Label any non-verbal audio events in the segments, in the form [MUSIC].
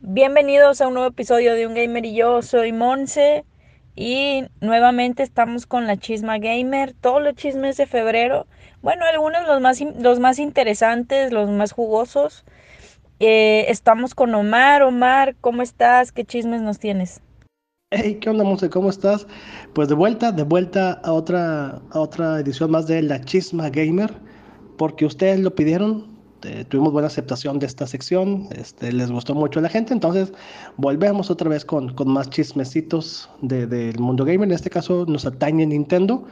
Bienvenidos a un nuevo episodio de Un Gamer y yo, soy Monse y nuevamente estamos con la Chisma Gamer, todos los chismes de febrero, bueno, algunos los más, los más interesantes, los más jugosos. Eh, estamos con Omar, Omar, ¿cómo estás? ¿Qué chismes nos tienes? Hey, ¿qué onda, Monse? ¿Cómo estás? Pues de vuelta, de vuelta a otra, a otra edición más de La Chisma Gamer, porque ustedes lo pidieron, este, tuvimos buena aceptación de esta sección, este, les gustó mucho a la gente, entonces volvemos otra vez con, con más chismecitos del mundo gamer, en este caso nos atañe Nintendo,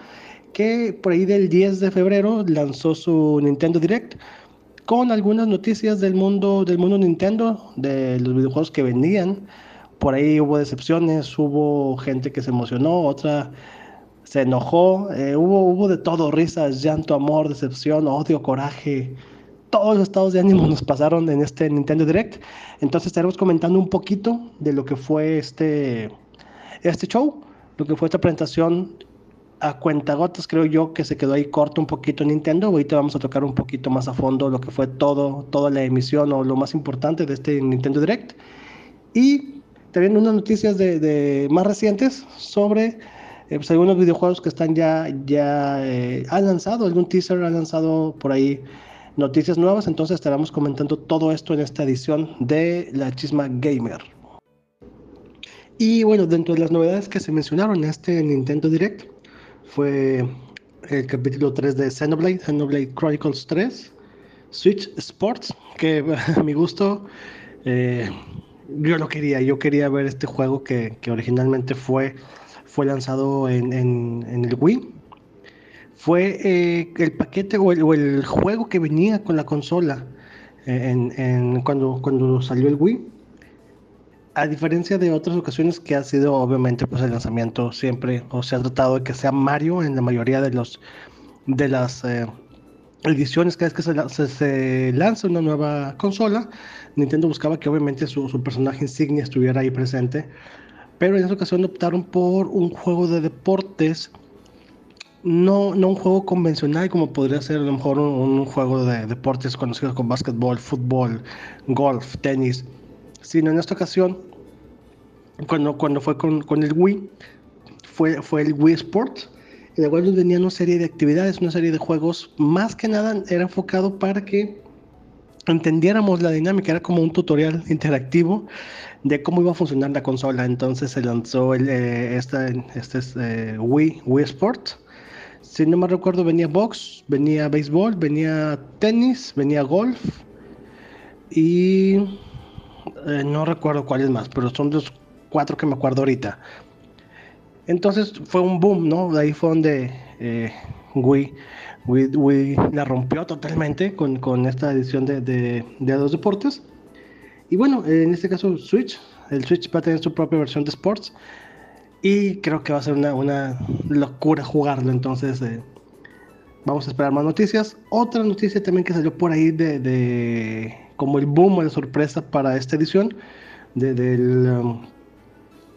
que por ahí del 10 de febrero lanzó su Nintendo Direct con algunas noticias del mundo, del mundo Nintendo, de los videojuegos que vendían, por ahí hubo decepciones, hubo gente que se emocionó, otra se enojó, eh, hubo, hubo de todo, risas, llanto, amor, decepción, odio, coraje, todos los estados de ánimo nos pasaron en este Nintendo Direct. Entonces estaremos comentando un poquito de lo que fue este, este show, lo que fue esta presentación a cuentagotas, creo yo que se quedó ahí corto un poquito Nintendo. Ahorita vamos a tocar un poquito más a fondo lo que fue todo, toda la emisión o lo más importante de este Nintendo Direct. Y también unas noticias de, más recientes sobre eh, pues, algunos videojuegos que están ya, ya eh, han lanzado, algún teaser ha lanzado por ahí noticias nuevas, entonces estaremos comentando todo esto en esta edición de La Chisma Gamer. Y bueno, dentro de las novedades que se mencionaron en este Nintendo Direct fue el capítulo 3 de Xenoblade, Xenoblade Chronicles 3, Switch Sports, que [LAUGHS] a mi gusto eh, yo lo quería, yo quería ver este juego que, que originalmente fue, fue lanzado en, en, en el Wii fue eh, el paquete o el, juego que venía con la consola en, cuando, cuando salió el Wii. A diferencia de otras ocasiones que ha sido obviamente pues el lanzamiento siempre o se ha tratado de que sea Mario en la mayoría de los de las eh, ediciones cada vez que se, se, lanza una nueva consola Nintendo buscaba que obviamente su, su personaje insignia estuviera ahí presente pero en esa ocasión optaron por un juego de deportes no, no un juego convencional como podría ser a lo mejor un, juego de deportes conocidos como básquetbol, fútbol, golf, tenis, sino en esta ocasión, cuando, cuando fue con, el Wii, fue, fue el Wii Sports, en el cual nos una serie de actividades, una serie de juegos, más que nada era enfocado para que entendiéramos la dinámica, era como un tutorial interactivo de cómo iba a funcionar la consola. Entonces se lanzó el, eh, este, este eh, Wii, Wii Sports si no me recuerdo, venía box, venía béisbol, venía tenis, venía golf y eh, no recuerdo cuáles más, pero son los cuatro que me acuerdo ahorita. Entonces fue un boom, ¿no? De ahí fue donde eh, Wii, Wii, la rompió totalmente con, con esta edición de, de, de, los deportes. Y bueno, en este caso Switch, el Switch va a tener su propia versión de sports. Y creo que va a ser una, una locura jugarlo. Entonces, eh, vamos a esperar más noticias. Otra noticia también que salió por ahí de, de como el boom o la sorpresa para esta edición de, del um,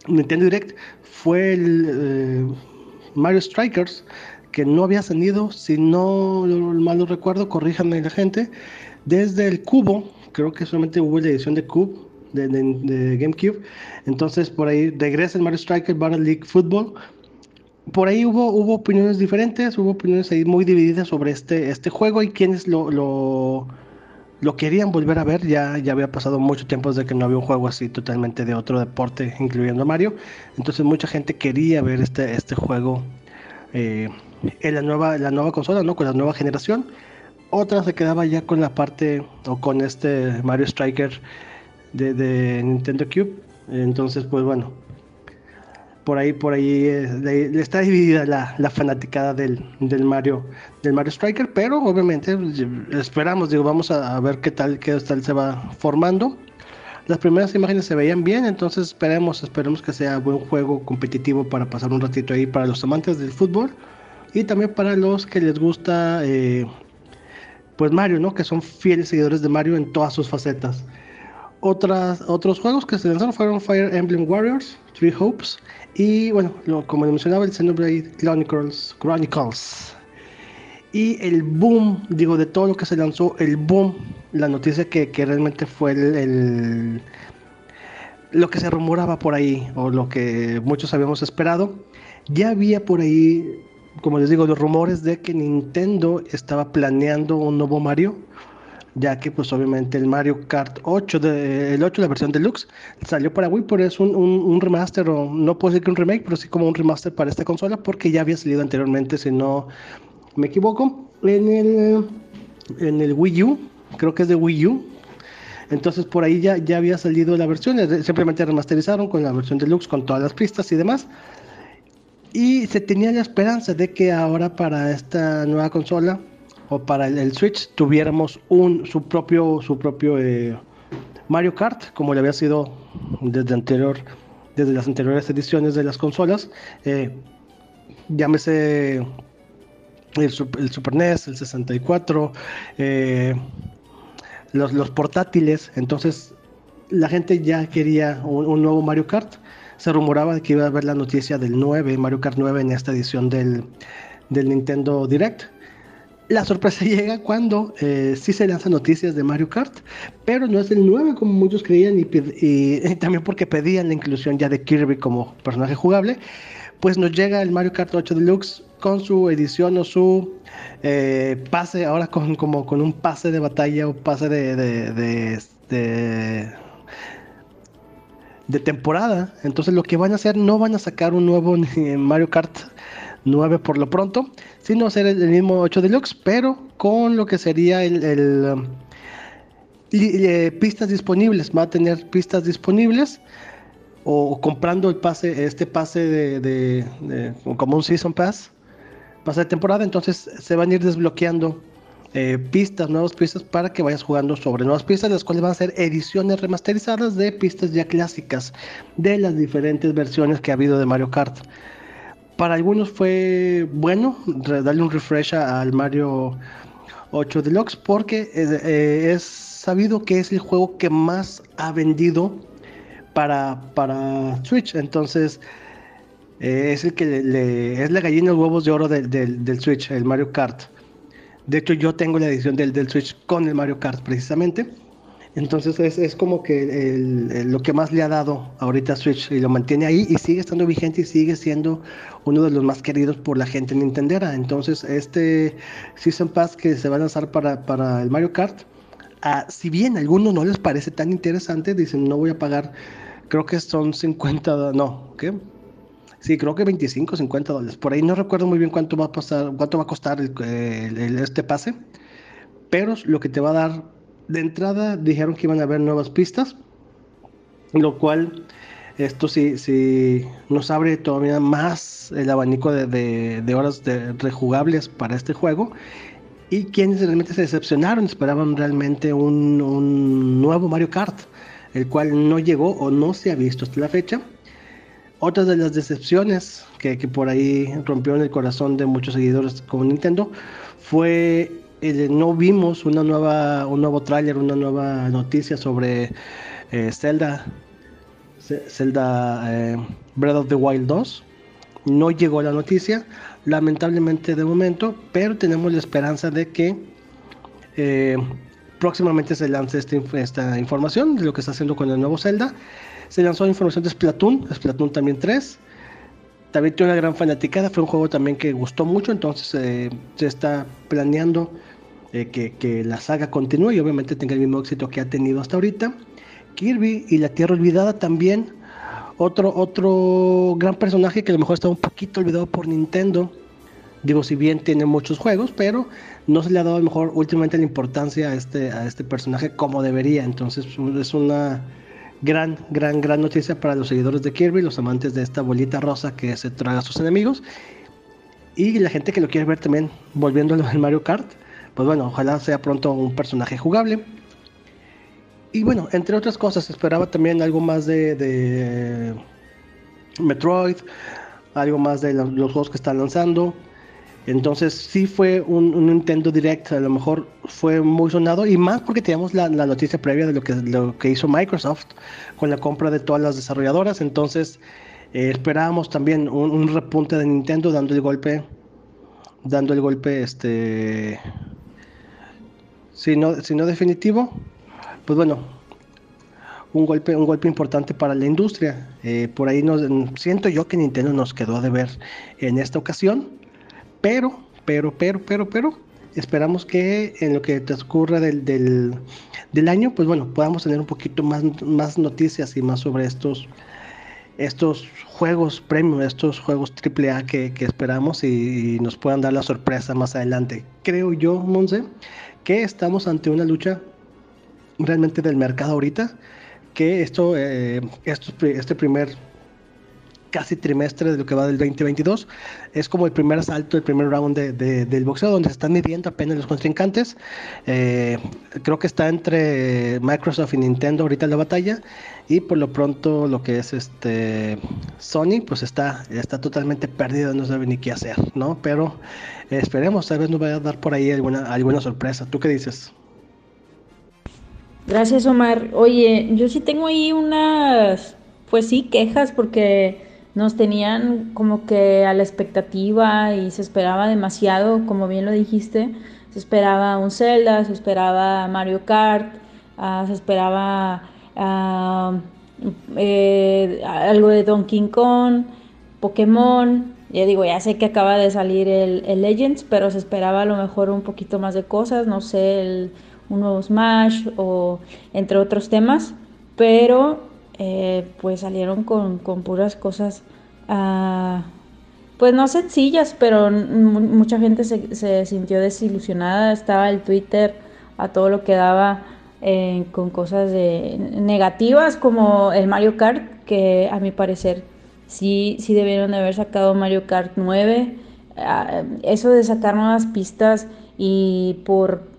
Nintendo Direct fue el eh, Mario Strikers que no había salido, si no mal lo recuerdo, corríjanme la gente, desde el cubo, creo que solamente hubo la edición de Cube de, GameCube. Entonces por ahí regresa el Mario Striker Battle League Football. Por ahí hubo, hubo opiniones diferentes, hubo opiniones ahí muy divididas sobre este, este juego y quienes lo, lo querían volver a ver. Ya, ya había pasado mucho tiempo desde que no había un juego así totalmente de otro deporte, incluyendo Mario. Entonces mucha gente quería ver este, este juego eh, en la nueva, la nueva consola, ¿no? con la nueva generación. Otra se quedaba ya con la parte o con este Mario Striker de, Nintendo Cube. Entonces, pues bueno, por ahí, por ahí eh, está dividida la, la fanaticada del, del, Mario, del Mario Striker, pero obviamente pues, esperamos, digo, vamos a, ver qué tal, qué tal se va formando. Las primeras imágenes se veían bien, entonces esperemos, esperemos que sea buen juego competitivo para pasar un ratito ahí para los amantes del fútbol y también para los que les gusta, eh, pues Mario, ¿no? Que son fieles seguidores de Mario en todas sus facetas. Otras, otros juegos que se lanzaron fueron Fire Emblem Warriors, Three Hopes y, bueno, como mencionaba, el Xenoblade Chronicles, Chronicles. Y el boom, digo, de todo lo que se lanzó, el boom, la noticia que, que realmente fue el, lo que se rumoraba por ahí, o lo que muchos habíamos esperado, ya había por ahí, como les digo, los rumores de que Nintendo estaba planeando un nuevo Mario ya que pues obviamente el Mario Kart 8, de, el 8, la versión deluxe, salió para Wii, pero es un, un, remaster, o no puedo decir que un remake, pero sí como un remaster para esta consola, porque ya había salido anteriormente, si no me equivoco, en el, en el Wii U, creo que es de Wii U. Entonces por ahí ya, ya había salido la versión, simplemente remasterizaron con la versión deluxe, con todas las pistas y demás. Y se tenía la esperanza de que ahora para esta nueva consola o para el, Switch tuviéramos un su propio su propio eh, Mario Kart como le había sido desde anterior desde las anteriores ediciones de las consolas eh, llámese el, Super NES el 64 eh, los, los, portátiles. Entonces la gente ya quería un, nuevo Mario Kart. Se rumoraba que iba a haber la noticia del 9 Mario Kart 9 en esta edición del, del Nintendo Direct la sorpresa [LAUGHS] llega cuando eh, sí se lanzan noticias de Mario Kart, pero no es el 9 como muchos creían [LAUGHS] y, también porque pedían la inclusión ya de Kirby como personaje jugable, pues nos llega el Mario Kart 8 Deluxe con su edición o su eh, pase, ahora con, como con un pase de batalla o pase de, de, de, de temporada. Entonces lo que van a hacer, no van a sacar un nuevo Mario Kart 9 por lo pronto, sino ser el, mismo 8 Deluxe, pero con lo que sería el, um, eh, pistas disponibles, va a tener pistas disponibles o, comprando el pase, este pase de, como un Season Pass, pase de temporada, entonces se van a ir desbloqueando eh, pistas, nuevas pistas para que vayas jugando sobre nuevas pistas, las cuales van a ser ediciones remasterizadas de pistas ya clásicas de las diferentes versiones que ha habido de Mario Kart para algunos fue bueno darle un refresh al Mario 8 Deluxe porque eh, es sabido que es el juego que más ha vendido para, para Switch. Entonces eh, es el que le, es la gallina de huevos de oro del Switch, el Mario Kart. De hecho yo tengo la edición del, del Switch con el Mario Kart precisamente. Entonces es, es como que lo que más le ha dado ahorita a Switch y lo mantiene ahí y sigue estando vigente y sigue siendo uno de los más queridos por la gente nintendera. Entonces este Season Pass que se va a lanzar para, para el Mario Kart, ah, si bien a algunos no les parece tan interesante, dicen no voy a pagar, creo que son 50, no, ¿qué? Sí, creo que 25, 50 dólares. Por ahí no recuerdo muy bien cuánto va a pasar, cuánto va a costar este pase, pero lo que te va a dar de entrada dijeron que iban a haber nuevas pistas, lo cual esto sí, sí nos abre todavía más el abanico de, horas de rejugables para este juego. Y quienes realmente se decepcionaron, esperaban realmente un, nuevo Mario Kart, el cual no llegó o no se ha visto hasta la fecha. Otra de las decepciones que, que por ahí rompió en el corazón de muchos seguidores como Nintendo fue eh, no vimos una nueva, un nuevo tráiler, una nueva noticia sobre eh, Zelda, Zelda eh, Breath of the Wild 2. No llegó la noticia, lamentablemente de momento, pero tenemos la esperanza de que próximamente se lance esta, esta, información de lo que está haciendo con el nuevo Zelda. Se lanzó información de Splatoon, Splatoon también 3. También tiene una gran fanaticada, fue un juego también que gustó mucho, entonces se está planeando eh, que, la saga continúe y obviamente tenga el mismo éxito que ha tenido hasta ahorita. Kirby y la Tierra Olvidada también, otro, otro gran personaje que a lo mejor está un poquito olvidado por Nintendo. Digo, si bien tiene muchos juegos, pero no se le ha dado a lo mejor últimamente la importancia a este, a este personaje como debería. Entonces es una gran, gran, gran noticia para los seguidores de Kirby, los amantes de esta bolita rosa que se traga a sus enemigos. Y la gente que lo quiere ver también volviendo al Mario Kart pues bueno, ojalá sea pronto un personaje jugable. Y bueno, entre otras cosas, esperaba también algo más de, Metroid, algo más de los, juegos que están lanzando. Entonces sí fue un, Nintendo Direct, a lo mejor fue muy sonado y más porque teníamos la, noticia previa de lo que, hizo Microsoft con la compra de todas las desarrolladoras. Entonces eh, esperábamos también un, repunte de Nintendo dando el golpe, dando el golpe, este, si no, si no definitivo, pues bueno, un golpe, un golpe importante para la industria. Eh, por ahí nos, siento yo que Nintendo nos quedó de ver en esta ocasión, pero, pero, pero, pero, pero, esperamos que en lo que transcurra del, del, año, pues bueno, podamos tener un poquito más, más noticias y más sobre estos, estos juegos premium, estos juegos AAA que, que esperamos y, y, nos puedan dar la sorpresa más adelante. Creo yo, Monse, que estamos ante una lucha realmente del mercado ahorita que esto, eh, este primer casi trimestre de lo que va del 2022 es como el primer asalto, el primer round de, del boxeo donde se están midiendo apenas los contrincantes. Eh, creo que está entre Microsoft y Nintendo ahorita la batalla y por lo pronto lo que es este Sony pues está, está totalmente perdido, no sabe ni qué hacer, ¿no? Pero esperemos, tal vez nos vaya a dar por ahí alguna, alguna sorpresa. ¿Tú qué dices? Gracias, Omar. Oye, yo sí tengo ahí unas, pues sí, quejas porque nos tenían como que a la expectativa y se esperaba demasiado, como bien lo dijiste. Se esperaba un Zelda, se esperaba Mario Kart, ah, se esperaba eh, algo de Donkey Kong, Pokémon. Ya digo, ya sé que acaba de salir el, el, Legends, pero se esperaba a lo mejor un poquito más de cosas, no sé, el un nuevo Smash o entre otros temas, pero eh, pues salieron con, puras cosas, ah, pues no sencillas, pero mucha gente se, sintió desilusionada, estaba el Twitter a todo lo que daba eh, con cosas negativas como el Mario Kart, que a mi parecer sí, sí debieron de haber sacado Mario Kart 9. Ah, eso de sacar nuevas pistas y por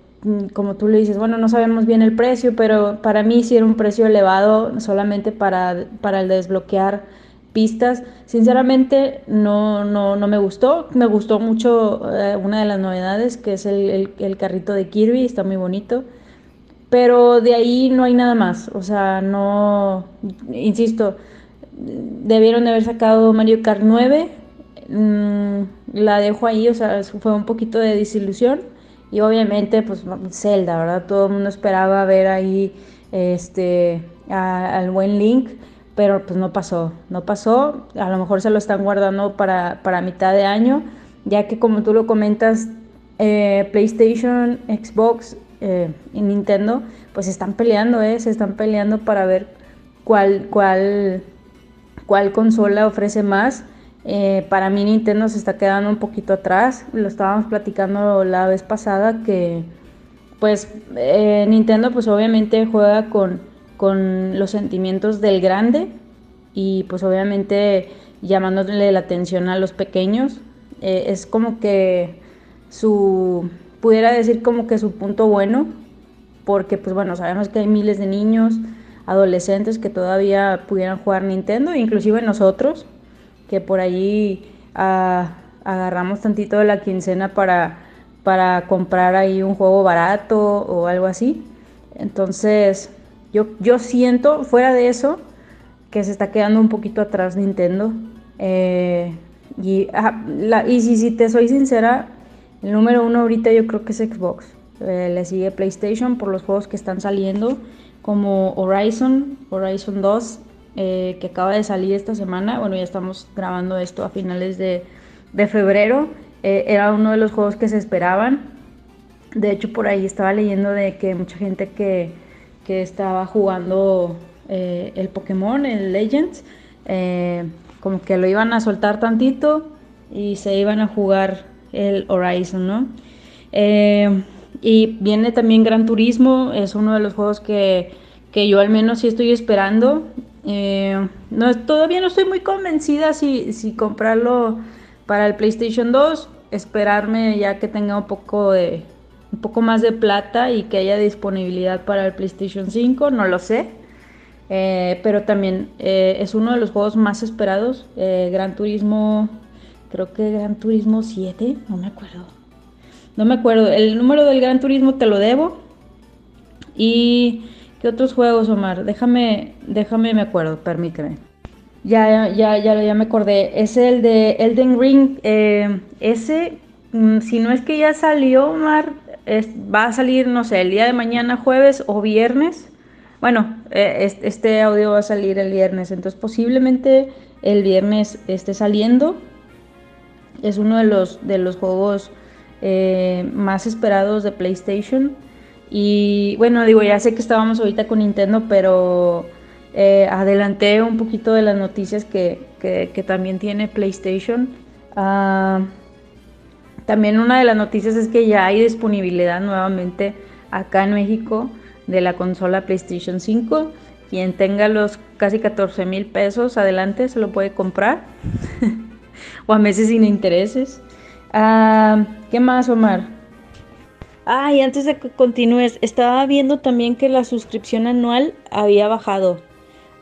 como tú le dices, bueno, no sabemos bien el precio, pero para mí sí era un precio elevado solamente para, para el desbloquear pistas. Sinceramente no, no, no me gustó. Me gustó mucho eh, una de las novedades, que es el, el, carrito de Kirby, está muy bonito. Pero de ahí no hay nada más. O sea, no, insisto, debieron de haber sacado Mario Kart 9. Mm, la dejo ahí, o sea, fue un poquito de desilusión y obviamente, pues Zelda, ¿verdad? Todo el mundo esperaba ver ahí este, al buen Link, pero pues no pasó, no pasó. A lo mejor se lo están guardando para, para mitad de año, ya que como tú lo comentas, eh, PlayStation, Xbox eh, y Nintendo, pues están peleando, ¿eh? Se están peleando para ver cuál, cuál, cuál consola ofrece más. Eh, para mí Nintendo se está quedando un poquito atrás. Lo estábamos platicando la vez pasada que pues eh, Nintendo pues obviamente juega con, con los sentimientos del grande y pues obviamente llamándole la atención a los pequeños. Eh, es como que su, pudiera decir como que su punto bueno, porque pues bueno, sabemos que hay miles de niños, adolescentes que todavía pudieran jugar Nintendo, inclusive nosotros, que por ahí ah, agarramos tantito de la quincena para, para comprar ahí un juego barato o algo así. Entonces, yo, yo siento, fuera de eso, que se está quedando un poquito atrás Nintendo. Eh, y, y si, si, te soy sincera, el número uno ahorita yo creo que es Xbox. Eh, le sigue PlayStation por los juegos que están saliendo, como Horizon, Horizon 2, eh, que acaba de salir esta semana. Bueno, ya estamos grabando esto a finales de, febrero. Eh, era uno de los juegos que se esperaban. De hecho, por ahí estaba leyendo de que mucha gente que, estaba jugando eh, el Pokémon, el Legends, como que lo iban a soltar tantito y se iban a jugar el Horizon, ¿no? y viene también Gran Turismo, es uno de los juegos que, que yo al menos sí estoy esperando. Eh, no, todavía no estoy muy convencida si, si comprarlo para el PlayStation 2, esperarme ya que tenga un poco de un poco más de plata y que haya disponibilidad para el PlayStation 5, no lo sé. Eh, pero también eh, es uno de los juegos más esperados. Gran Turismo creo que Gran Turismo 7, no me acuerdo. No me acuerdo, el número del Gran Turismo te lo debo. ¿Y qué otros juegos, Omar? Déjame, déjame, me acuerdo, permíteme. Ya, ya, ya, ya me acordé. Es el de Elden Ring. Eh, ese, mm, si no es que ya salió, Omar, va a salir, no sé, el día de mañana, jueves o viernes. Bueno, eh, este audio va a salir el viernes, entonces posiblemente el viernes esté saliendo. Es uno de los, de los juegos eh, más esperados de PlayStation. Y bueno, digo, ya sé que estábamos ahorita con Nintendo, pero eh, adelanté un poquito de las noticias que, también tiene PlayStation. Ah, también una de las noticias es que ya hay disponibilidad nuevamente acá en México de la consola PlayStation 5. Quien tenga los casi 14 mil pesos adelante se lo puede comprar. [LAUGHS] o a meses sin intereses. Ah, ¿Qué más, Omar? Ah, y antes de que continúes, estaba viendo también que la suscripción anual había bajado.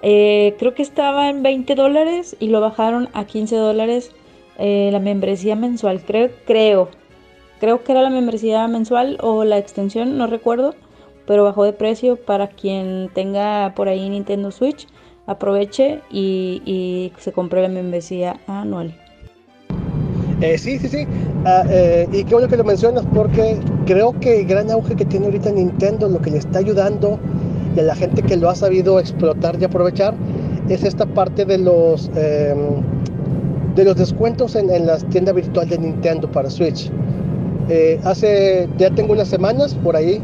Eh, creo que estaba en 20 dólares y lo bajaron a 15 dólares eh, la membresía mensual, creo, creo, creo que era la membresía mensual o la extensión, no recuerdo, pero bajó de precio para quien tenga por ahí Nintendo Switch, aproveche y, se compre la membresía anual. Eh, sí, sí, sí. Ah, eh, y qué bueno que lo mencionas porque creo que el gran auge que tiene ahorita Nintendo, lo que le está ayudando a la gente que lo ha sabido explotar y aprovechar, es esta parte de los em, de los descuentos en, en la tienda virtual de Nintendo para Switch. Eh, hace, ya tengo unas semanas por ahí,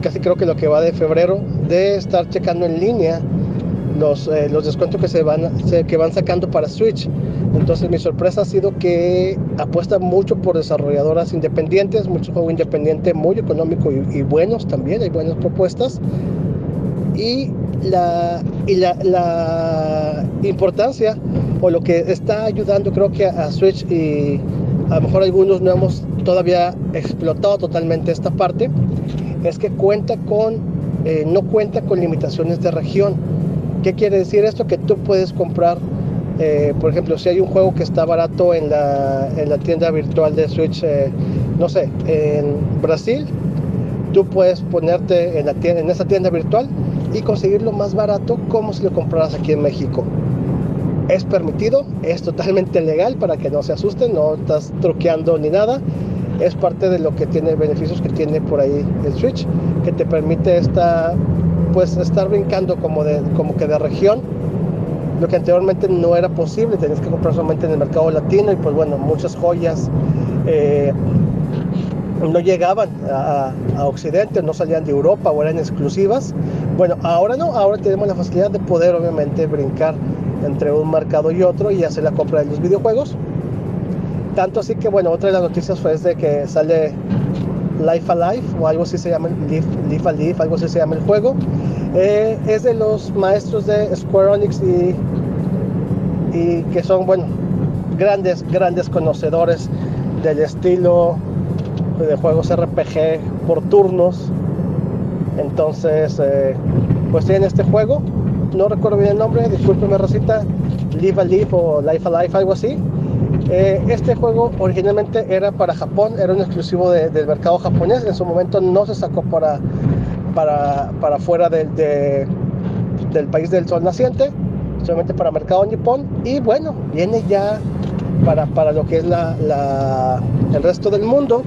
casi creo que lo que va de febrero, de estar checando en línea los, los descuentos que se van, que van sacando para Switch. Entonces mi sorpresa ha sido que apuesta mucho por desarrolladoras independientes, mucho juego independiente muy económico y, buenos también, hay buenas propuestas. Y la, y la importancia o lo que está ayudando creo que a Switch y a lo mejor algunos no hemos todavía explotado totalmente esta parte, es que cuenta con, eh, no cuenta con limitaciones de región. ¿Qué quiere decir esto? Que tú puedes comprar, eh, por ejemplo, si hay un juego que está barato en la, en la tienda virtual de Switch, eh, no sé, en Brasil, tú puedes ponerte en, la tienda, en esa tienda virtual y conseguirlo más barato como si lo compraras aquí en México es permitido, es totalmente legal para que no se asusten, no estás truqueando ni nada. Es parte de lo que tiene beneficios que tiene por ahí el Switch, que te permite esta, pues estar brincando como, de, como que de región, lo que anteriormente no era posible, tenías que comprar solamente en el mercado latino y pues bueno, muchas joyas eh, no llegaban a, a, Occidente, no salían de Europa o eran exclusivas. Bueno, ahora no, ahora tenemos la facilidad de poder obviamente brincar entre un mercado y otro y hacer la compra de los videojuegos. Tanto así que, bueno, otra de las noticias fue de que sale Life Alive o algo así se llama, Life, Life Alive, algo así se llama el juego. Eh, es de los maestros de Square Enix y, y que son, bueno, grandes, grandes conocedores del estilo de juegos RPG por turnos. Entonces, eh, pues tienen este juego no recuerdo bien el nombre, discúlpeme Rosita, Live a Live o Life a Life, algo así. Eh, este juego originalmente era para Japón, era un exclusivo del mercado japonés, en su momento no se sacó para, para, para fuera del, del país del sol naciente, solamente para mercado nipón, y bueno, viene ya para, para lo que es la, la, el resto del mundo.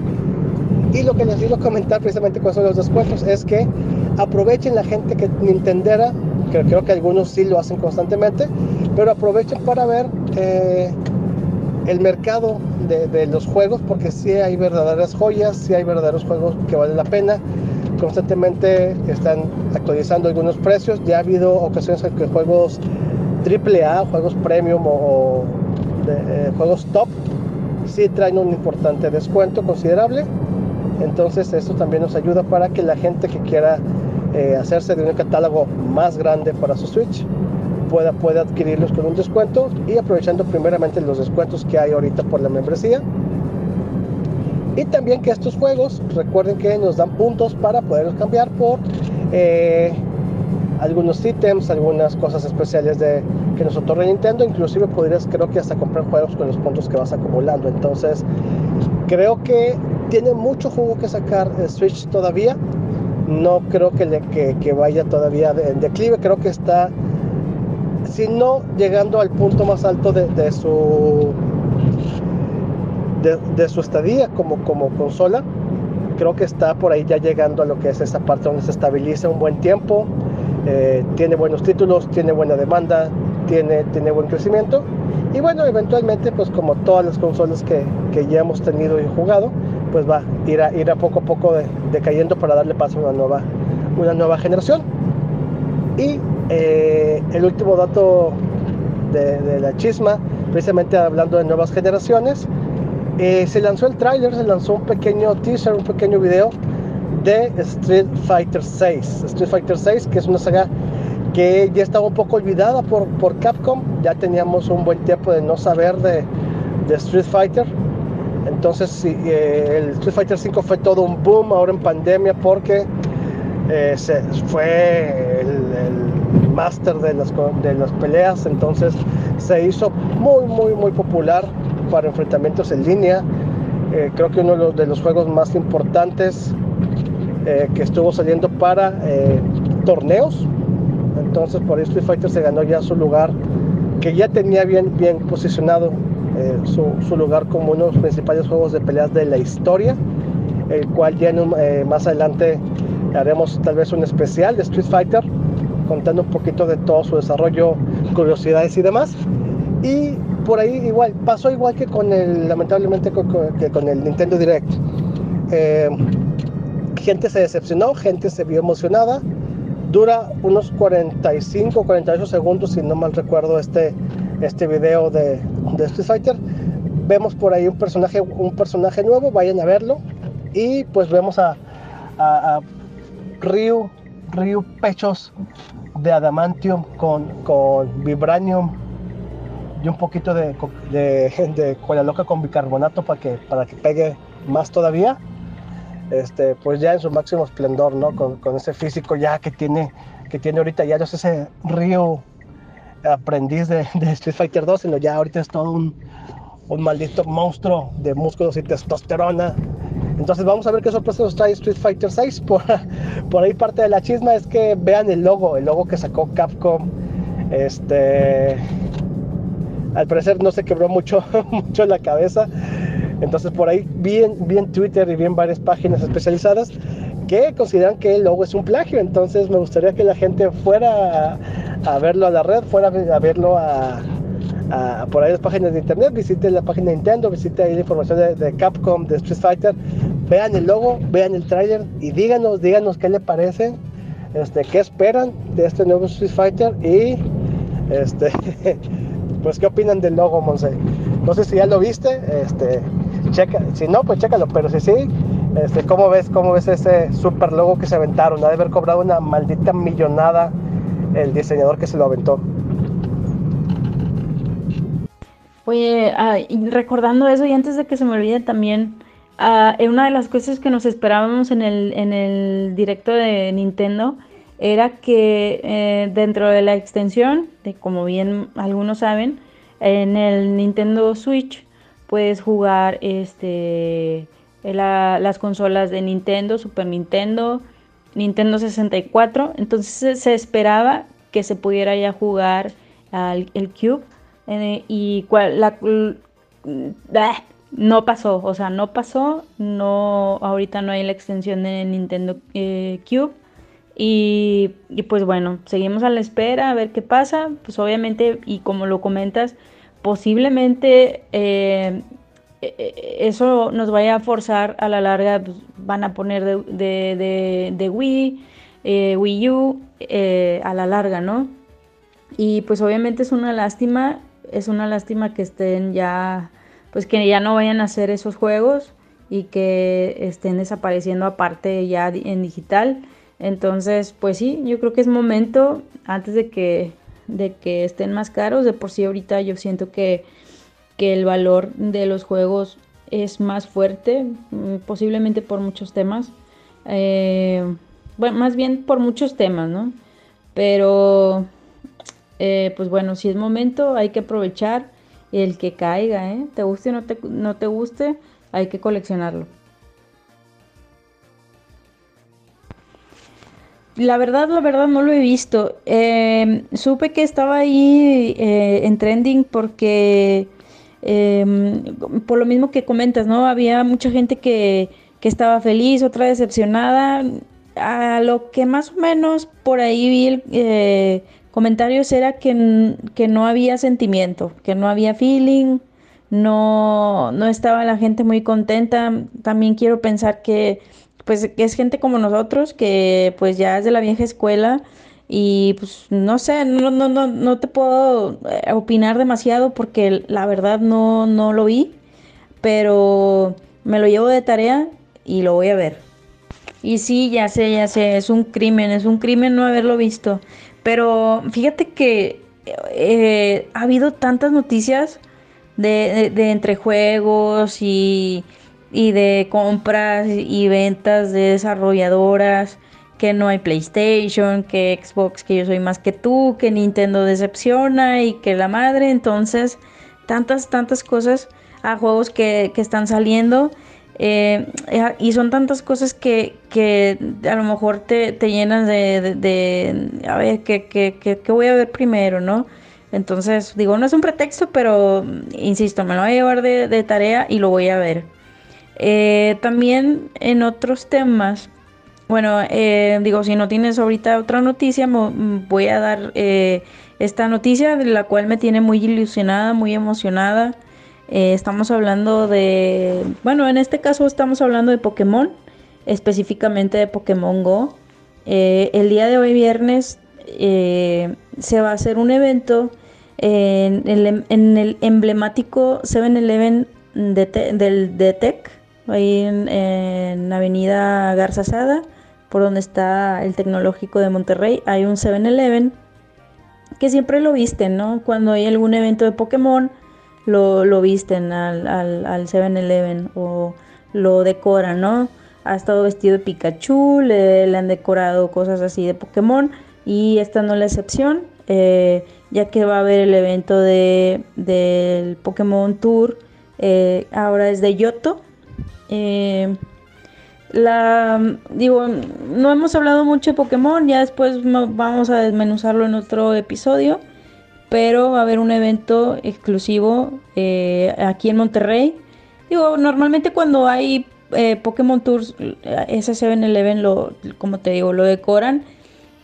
Y lo que les quiero comentar precisamente con esos los descuentos es que aprovechen la gente que Nintendera creo que algunos sí lo hacen constantemente, pero aprovechen para ver eh, el mercado de, los juegos, porque sí hay verdaderas joyas, sí hay verdaderos juegos que valen la pena. Constantemente están actualizando algunos precios. Ya ha habido ocasiones en que juegos AAA, juegos premium o, eh, juegos top, sí traen un importante descuento considerable. Entonces eso también nos ayuda para que la gente que quiera eh, hacerse de un catálogo más grande para su Switch, pueda, pueda adquirirlos con un descuento y aprovechando primeramente los descuentos que hay ahorita por la membresía. Y también que estos juegos, recuerden que nos dan puntos para poderlos cambiar por eh, algunos ítems, algunas cosas especiales de, que nos otorga Nintendo, inclusive podrías creo que hasta comprar juegos con los puntos que vas acumulando. Entonces, creo que tiene mucho jugo que sacar Switch todavía. No creo que, que, vaya todavía en declive, creo que está, si no llegando al punto más alto de, su de, su estadía como, como consola, creo que está por ahí ya llegando a lo que es esa parte donde se estabiliza un buen tiempo, eh, tiene buenos títulos, tiene buena demanda, tiene, tiene buen crecimiento. Y bueno, eventualmente, pues como todas las consolas que, que ya hemos tenido y jugado, pues va a ir a, ir a poco a poco decayendo para darle paso a una nueva, una nueva generación. Y eh, el último dato de, la chisma, precisamente hablando de nuevas generaciones, eh, se lanzó el tráiler, se lanzó un pequeño teaser, un pequeño video de Street Fighter 6. Street Fighter 6, que es una saga que ya estaba un poco olvidada por, por Capcom. Ya teníamos un buen tiempo de no saber de, de Street Fighter. Entonces eh, el Street Fighter 5 fue todo un boom ahora en pandemia porque eh, se, fue el, máster de las, de las peleas. Entonces se hizo muy, muy, muy popular para enfrentamientos en línea. Eh, creo que uno de los juegos más importantes que estuvo saliendo para torneos entonces por eso Street Fighter se ganó ya su lugar, que ya tenía bien, bien posicionado eh, su, lugar como uno de los principales juegos de peleas de la historia, el cual ya eh, más adelante haremos tal vez un especial de Street Fighter, contando un poquito de todo su desarrollo, curiosidades y demás. Y por ahí igual, pasó igual que con el, lamentablemente, que con el Nintendo Direct. Eh, gente se decepcionó, gente se vio emocionada, Dura unos 45, 48 segundos, si no mal recuerdo, este, este video de, de Street Fighter. Vemos por ahí un personaje, un personaje nuevo, vayan a verlo. Y pues vemos a, a, Ryu, Ryu pechos de adamantium con, con vibranium y un poquito de, de, de cola loca con bicarbonato para que, para que pegue más todavía este, pues ya en su máximo esplendor, ¿no? Con, ese físico ya que tiene, que tiene ahorita, ya no es ese río aprendiz de, Street Fighter 2, sino ya ahorita es todo un, maldito monstruo de músculos y testosterona. Entonces vamos a ver qué sorpresa nos trae Street Fighter 6. [LAUGHS] Por, por ahí parte de la chisma es que vean el logo, el logo que sacó Capcom. Este, al parecer no se quebró mucho, [LAUGHS] mucho la cabeza. Entonces por ahí vi en, Twitter y vi en varias páginas especializadas que consideran que el logo es un plagio. Entonces me gustaría que la gente fuera a, verlo a la red, fuera a verlo a, por ahí las páginas de internet, visite la página de Nintendo, visite ahí la información de, Capcom, de Street Fighter, vean el logo, vean el trailer y díganos, díganos qué le parece, este, qué esperan de este nuevo Street Fighter y este, [LAUGHS] pues qué opinan del logo, Monse. No sé si ya lo viste, este, checa, si no, pues chécalo, pero si sí, este, ¿cómo ves, cómo ves ese super logo que se aventaron? Ha de haber cobrado una maldita millonada el diseñador que se lo aventó. Oye, recordando eso y antes de que se me olvide también, uh, una de las cosas que nos esperábamos en el, en el directo de Nintendo era que eh, dentro de la extensión, como bien algunos saben, en el Nintendo Switch puedes jugar este, las consolas de Nintendo, Super Nintendo, Nintendo 64. Entonces se esperaba que se pudiera ya jugar al, el Cube. Eh, y la, ah, no pasó, o sea, no pasó. No, ahorita no hay la extensión de Nintendo eh, Cube. Y, y, pues bueno, seguimos a la espera a ver qué pasa. Pues obviamente, y como lo comentas, posiblemente eh, e, e, eso nos vaya a forzar a la larga, pues, van a poner de, Wii, eh, Wii U eh, a la larga, ¿no? Y pues obviamente es una lástima, es una lástima que estén ya, pues que ya no vayan a hacer esos juegos y que estén desapareciendo aparte ya en digital. Entonces, pues sí, yo creo que es momento, antes de que de que estén más caros. De por sí ahorita yo siento que, el valor de los juegos es más fuerte, mm, posiblemente por muchos temas. Eh, bueno, más bien por muchos temas, ¿no? Pero eh, pues bueno, si es momento, hay que aprovechar el que caiga, ¿eh? Te guste o no te, no te guste, hay que coleccionarlo. La verdad, la verdad no lo he visto. Em, supe que estaba ahí eh, en trending porque, em, por lo mismo que comentas, ¿no? Había mucha gente que, que estaba feliz, otra decepcionada. A lo que más o menos por ahí vi eh, comentarios era que, que, no había sentimiento, que no había feeling, no, no estaba la gente muy contenta. También quiero pensar que pues es gente como nosotros que pues ya es de la vieja escuela y pues no sé, no, no, no, no te puedo eh, opinar demasiado porque la verdad no, no lo vi, pero me lo llevo de tarea y lo voy a ver. Y sí, ya sé, ya sé, es un crimen, es un crimen no haberlo visto. Pero fíjate que eh, ha habido tantas noticias de, de, de entre juegos y y de compras y ventas de desarrolladoras, que no hay PlayStation, que Xbox, que yo soy más que tú, que Nintendo decepciona y que la madre, entonces tantas, tantas cosas a juegos que, están saliendo. Eh, y son tantas cosas que, que a lo mejor te, te llenas de, de, a ver, ¿qué, qué, qué, voy a ver primero, no? Entonces, digo, no es un pretexto, pero insisto, me lo voy a llevar de, de tarea y lo voy a ver. Eh, también en otros temas, bueno, eh, digo, si no tienes ahorita otra noticia, voy a dar eh, esta noticia de la cual me tiene muy ilusionada, muy emocionada. estamos hablando de, bueno, en este caso estamos hablando de Pokémon, específicamente de Pokémon Go. el día de hoy viernes se va a hacer un evento en el, el emblemático 7-Eleven de, del de Tech ahí en, Avenida Garza Sada, por donde está el tecnológico de Monterrey, hay un 7-Eleven que siempre lo visten, ¿no? Cuando hay algún evento de Pokémon, lo, lo visten al, al, 7-Eleven o lo decoran, ¿no? Ha estado vestido de Pikachu, le, han decorado cosas así de Pokémon y esta no es la excepción, eh, ya que va a haber el evento de, del Pokémon Tour, eh, ahora es de Yoto, eh, la digo, no hemos hablado mucho de Pokémon, ya después vamos a desmenuzarlo en otro episodio, pero va a haber un evento exclusivo eh, aquí en Monterrey. Digo, normalmente cuando hay eh, Pokémon Tours, ese 7-Eleven lo, como te digo, lo decoran.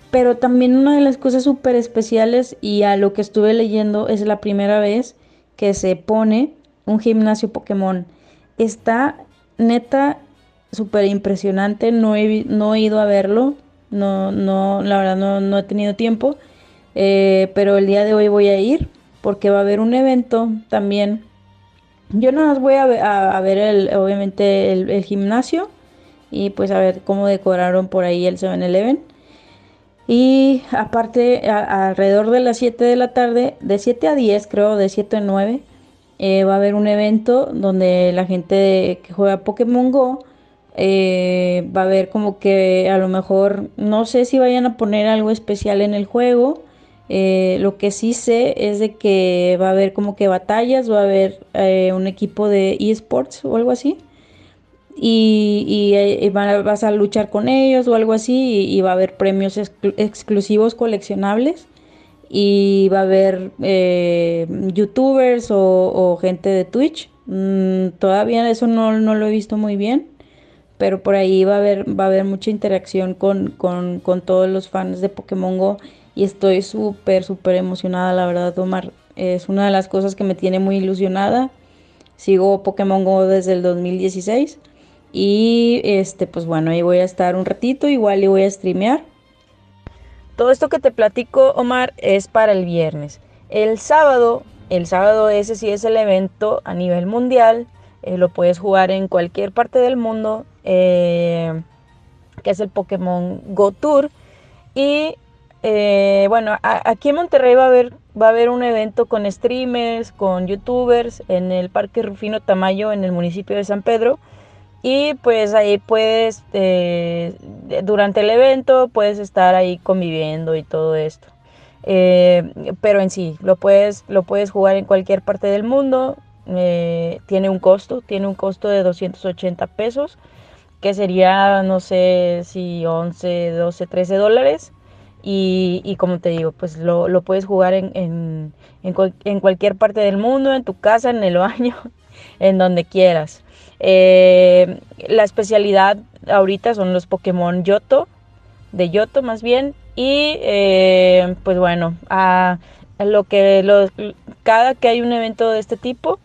Pero también una de las cosas súper especiales y a lo que estuve leyendo es la primera vez que se pone un gimnasio Pokémon. Está neta, súper impresionante. No he, no he ido a verlo. No, no, la verdad no, no he tenido tiempo. Eh, pero el día de hoy voy a ir porque va a haber un evento también. Yo no más voy a ver, a, ver el, obviamente el, gimnasio y pues a ver cómo decoraron por ahí el 7-Eleven. Y aparte, alrededor de las 7 de la tarde, de 7 a 10 creo, de 7 a 9, eh, va a haber un evento donde la gente que juega Pokémon Go eh, va a ver como que a lo mejor no sé si vayan a poner algo especial en el juego. Eh, lo que sí sé es de que va a haber como que batallas, va a haber un equipo de esports o algo así. Y, vas a luchar con ellos o algo así y, va a haber premios exclusivos coleccionables y va a haber eh, youtubers o, gente de Twitch. Mm, todavía eso no, lo he visto muy bien, pero por ahí va a haber, va a haber mucha interacción con, con, con todos los fans de Pokémon Go y estoy súper, súper emocionada, la verdad, Omar. Es una de las cosas que me tiene muy ilusionada. Sigo Pokémon Go desde el 2016 y este, pues bueno, ahí voy a estar un ratito, igual y voy a streamear todo esto que te platico, Omar, es para el viernes. El sábado, el sábado ese sí es el evento a nivel mundial. Eh, lo puedes jugar en cualquier parte del mundo, eh, que es el Pokémon Go Tour. Y eh, bueno, aquí en Monterrey va a, haber, va a haber un evento con streamers, con youtubers, en el Parque Rufino Tamayo, en el municipio de San Pedro. Y pues ahí puedes, eh, durante el evento, puedes estar ahí conviviendo y todo esto. Eh, pero en sí, lo puedes, lo puedes jugar en cualquier parte del mundo. Eh, tiene un costo, tiene un costo de 280 pesos, que sería, no sé si 11, 12, 13 dólares. Y, como te digo, pues lo, puedes jugar en, en, en, cualquier parte del mundo, en tu casa, en el [LAUGHS] baño, en donde quieras. Eh, la especialidad ahorita son los Pokémon Yoto, de Yoto más bien. Y eh, pues bueno, a, lo que cada que hay un evento de este tipo,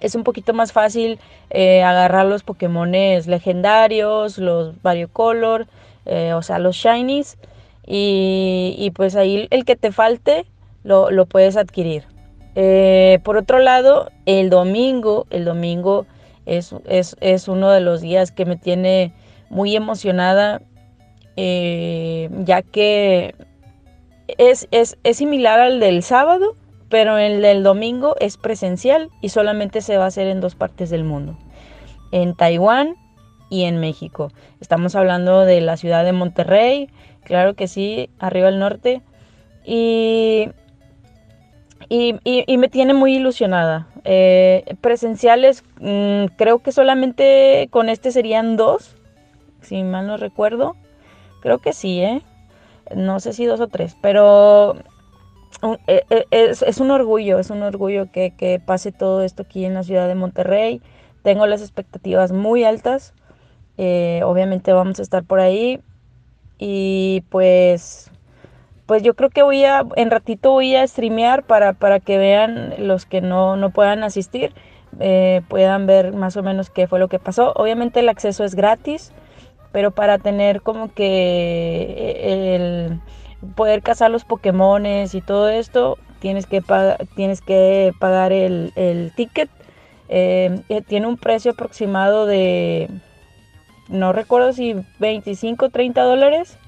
es un poquito más fácil eh, agarrar los Pokémones legendarios, los variocolor, o sea, los shinies. Y, pues ahí el que te falte lo, lo puedes adquirir. por otro lado, el domingo, el domingo es, uno de los días que me tiene muy emocionada, eh, ya que es, similar al del sábado, pero el del domingo es presencial y solamente se va a hacer en dos partes del mundo, en Taiwán y en México. Estamos hablando de la ciudad de Monterrey, claro que sí, arriba al norte, y, y me tiene muy ilusionada. Eh, presenciales, mm, creo que solamente con este serían dos, si mal no recuerdo. Creo que sí, ¿eh? No sé si dos o tres, pero e, e, es, un orgullo, es un orgullo que, pase todo esto aquí en la ciudad de Monterrey. Tengo las expectativas muy altas. Eh, obviamente vamos a estar por ahí. Y pues pues yo creo que voy a, en ratito voy a streamear para, para que vean los que no, no puedan asistir, eh, puedan ver más o menos qué fue lo que pasó. Obviamente el acceso es gratis, pero para tener como que eh, el poder cazar los Pokémones y todo esto, tienes que, tienes que pagar el, el ticket. Eh, tiene un precio aproximado de, no recuerdo si 25 o 30 dólares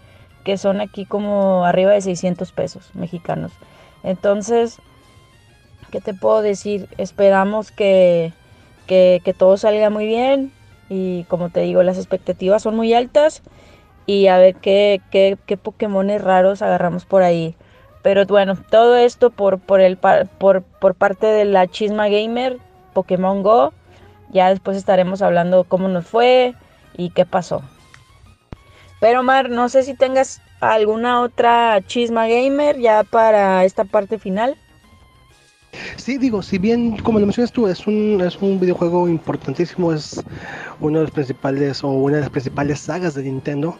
que son aquí como arriba de 600 pesos mexicanos. Entonces, ¿qué te puedo decir? Esperamos que, que, todo salga muy bien y como te digo, las expectativas son muy altas y a ver qué, qué, qué Pokémones raros agarramos por ahí. Pero bueno, todo esto por, por, el, por, por parte de la Chisma Gamer, Pokémon Go. Ya después estaremos hablando cómo nos fue y qué pasó. Pero Mar, no sé si tengas alguna otra chisma gamer ya para esta parte final. Sí, digo, si bien, como lo mencionas tú, es un, es un videojuego importantísimo, es uno de los principales o una de las principales sagas de Nintendo.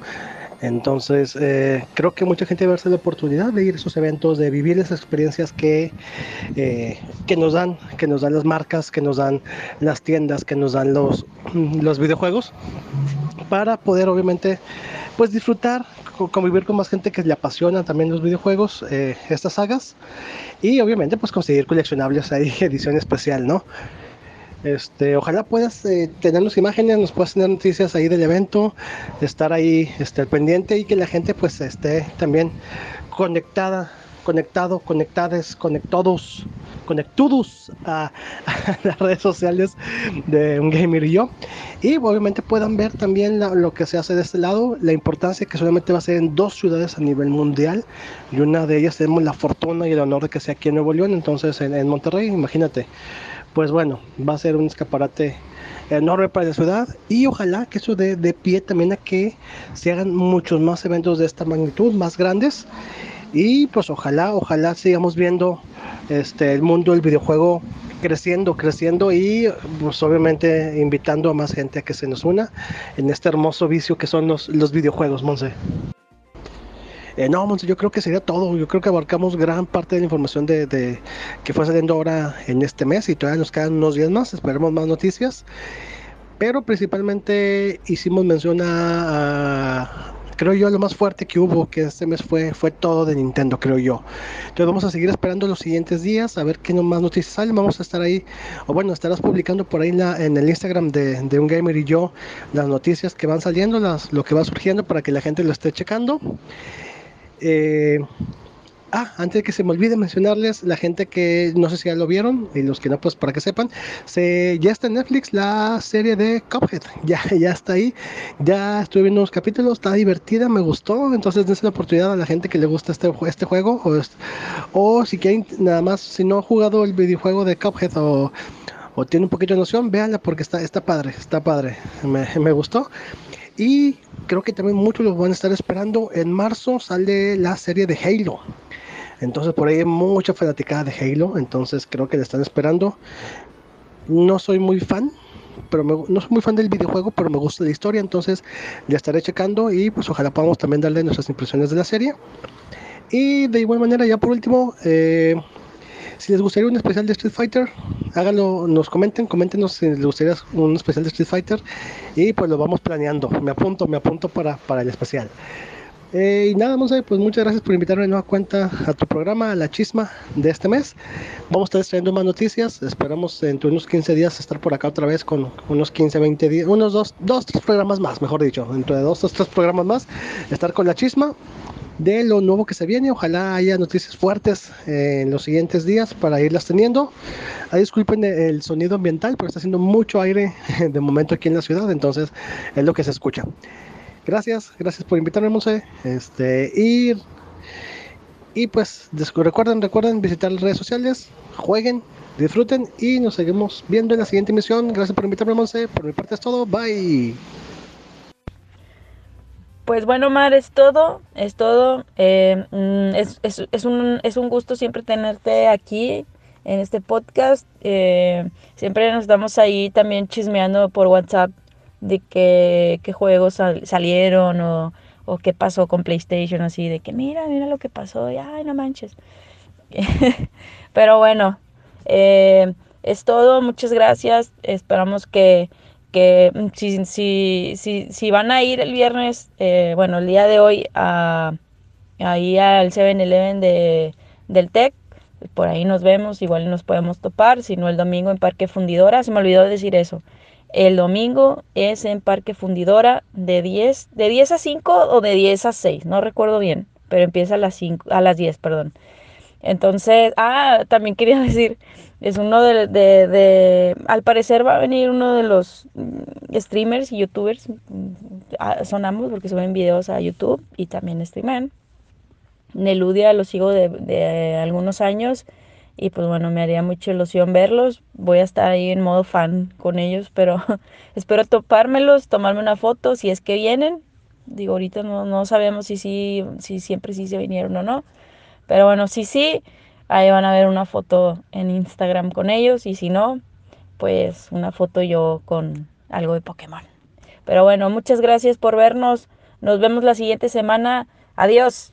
Entonces, eh, creo que mucha gente va a darse la oportunidad de ir a esos eventos, de vivir esas experiencias que, eh, que nos dan, que nos dan las marcas, que nos dan las tiendas, que nos dan los, los videojuegos, para poder obviamente pues disfrutar, convivir con más gente que le apasiona también los videojuegos, eh, estas sagas, y obviamente pues conseguir coleccionables ahí, [LAUGHS] edición especial, ¿no? Este, ojalá puedas eh, tener las imágenes, nos puedas tener noticias ahí del evento, estar ahí este, pendiente y que la gente pues esté también conectada conectado, conectadas, conectados, conectados a, las redes sociales de un gamer y yo. Y obviamente puedan ver también lo que se hace de este lado, la importancia que solamente va a ser en dos ciudades a nivel mundial. Y una de ellas tenemos la fortuna y el honor de que sea aquí en Nuevo León, entonces en, Monterrey, imagínate. Pues bueno, va a ser un escaparate enorme para la ciudad y ojalá que eso dé de pie también a que se hagan muchos más eventos de esta magnitud, más grandes y pues ojalá, ojalá sigamos viendo este, el mundo del videojuego creciendo, creciendo y pues obviamente invitando a más gente a que se nos una en este hermoso vicio que son los, los videojuegos, Monse. Eh, no, Monse, yo creo que sería todo. Yo creo que abarcamos gran parte de la información de, de, que fue saliendo ahora en este mes y todavía nos quedan unos días más. Esperemos más noticias. Pero principalmente hicimos mención a creo yo, lo más fuerte que hubo que este mes fue, fue todo de Nintendo, creo yo. Entonces vamos a seguir esperando los siguientes días a ver qué más noticias salen. Vamos a estar ahí, o bueno, estarás publicando por ahí en, la, en el Instagram de, de, Un Gamer y yo las noticias que van saliendo, las, lo que va surgiendo para que la gente lo esté checando. Eh, Ah, antes de que se me olvide mencionarles, la gente que no sé si ya lo vieron y los que no, pues para que sepan, se, ya está en Netflix la serie de Cuphead, [LAUGHS] ya, ya está ahí, ya estuve viendo unos capítulos, está divertida, me gustó, entonces dense la oportunidad a la gente que le gusta este, este juego, o, si quieren nada más, si no ha jugado el videojuego de Cuphead o, o tiene un poquito de noción, véanla porque está, está padre, está padre, me, me gustó. Y creo que también muchos los van a estar esperando. En marzo sale la serie de Halo. Entonces por ahí hay mucha fanaticada de Halo, entonces creo que le están esperando. No soy muy fan, pero no soy muy fan del videojuego, pero me gusta la historia, entonces le estaré checando y pues ojalá podamos también darle nuestras impresiones de la serie. Y de igual manera, ya por último, eh, si les gustaría un especial de Street Fighter, háganlo, nos comenten, coméntenos si les gustaría un especial de Street Fighter y pues lo vamos planeando. Me apunto, me apunto para, para el especial. Eh, y nada, Monse, pues muchas gracias por invitarme de nueva cuenta a tu programa, La Chisma de este mes. Vamos a estar trayendo más noticias. Esperamos entre unos 15 días estar por acá otra vez con unos 15, 20 días, unos dos, dos, tres programas más, mejor dicho, dos o tres programas más, estar con La Chisma de lo nuevo que se viene. Ojalá haya noticias fuertes en los siguientes días para irlas teniendo. Ahí disculpen el sonido ambiental, pero está haciendo mucho aire [LAUGHS] de momento aquí en la ciudad, entonces es lo que se escucha. Gracias, gracias por invitarme, Monse. Este, y, y pues recuerden, recuerden visitar las redes sociales, jueguen, disfruten y nos seguimos viendo en la siguiente emisión. Gracias por invitarme, Monse. Por mi parte es todo. Bye. Pues bueno, Mar, es todo, es todo. Eh, mm, es, es, es, un, es un gusto siempre tenerte aquí en este podcast. Eh, siempre nos estamos ahí también chismeando por WhatsApp de qué, qué juegos salieron o, o, qué pasó con PlayStation, así de que mira, mira lo que pasó, y ay, no manches. [LAUGHS] Pero bueno, eh, es todo, muchas gracias, esperamos que, que si, si, si, si van a ir el viernes, eh, bueno, el día de hoy, a, ahí al 7-Eleven de, del TEC, por ahí nos vemos, igual nos podemos topar, si no el domingo en Parque Fundidora, se me olvidó decir eso. El domingo es en Parque Fundidora de 10, de 10 a 5 o de 10 a 6, no recuerdo bien, pero empieza a las 5, a las 10, perdón. Entonces, ah, también quería [LAUGHS] decir, es uno de, de, al parecer va a venir uno de los mm, streamers y youtubers, mm, ah, son ambos porque suben videos a YouTube y también streaman. Neludia lo sigo de, de algunos años y pues bueno, me haría mucha ilusión verlos. Voy a estar ahí en modo fan con ellos, pero [LAUGHS] espero topármelos, tomarme una foto si es que vienen. Digo, ahorita no, no sabemos si, si siempre sí se vinieron o no. Pero bueno, si sí, ahí van a ver una foto en Instagram con ellos y si no, pues una foto yo con algo de Pokémon. Pero bueno, muchas gracias por vernos. Nos vemos la siguiente semana. Adiós.